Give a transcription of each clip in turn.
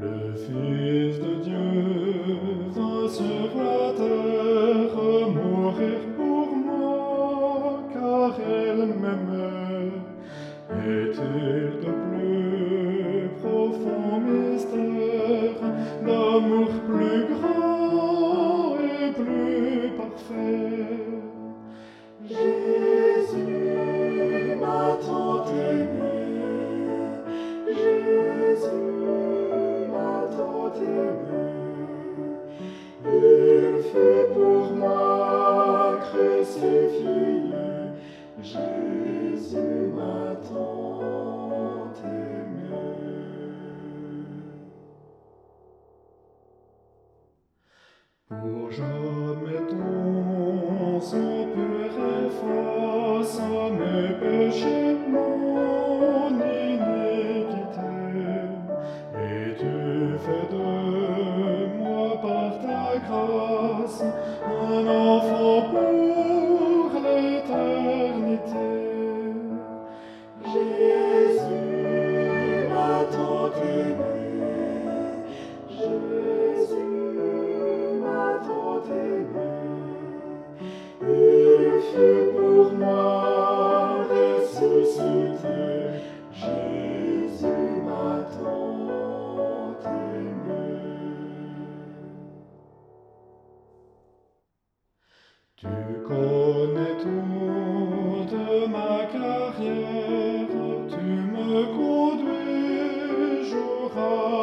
Fils de Dieu vint sur la terre mourir pour moi, car elle m'aimait. Est-il de plus profond mystère, d'amour Jésus m'a tant. Pour jamais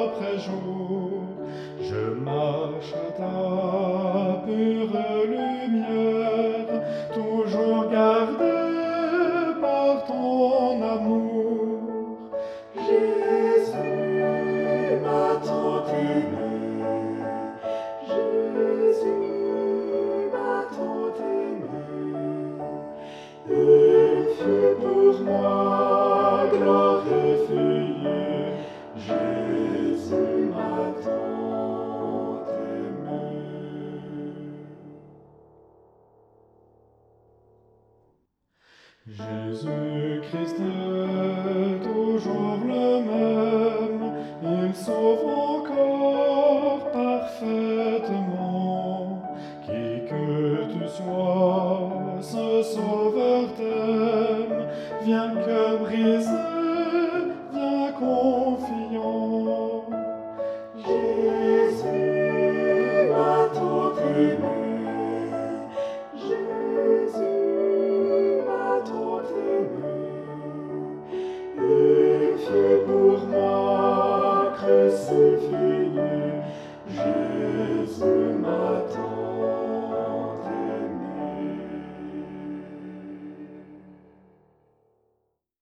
après jour. Je marche à ta pure lumière, Jésus-Christ est toujours le même, il sauve encore parfaitement. Qui que tu sois, ce sauveur t'aime, vient que briser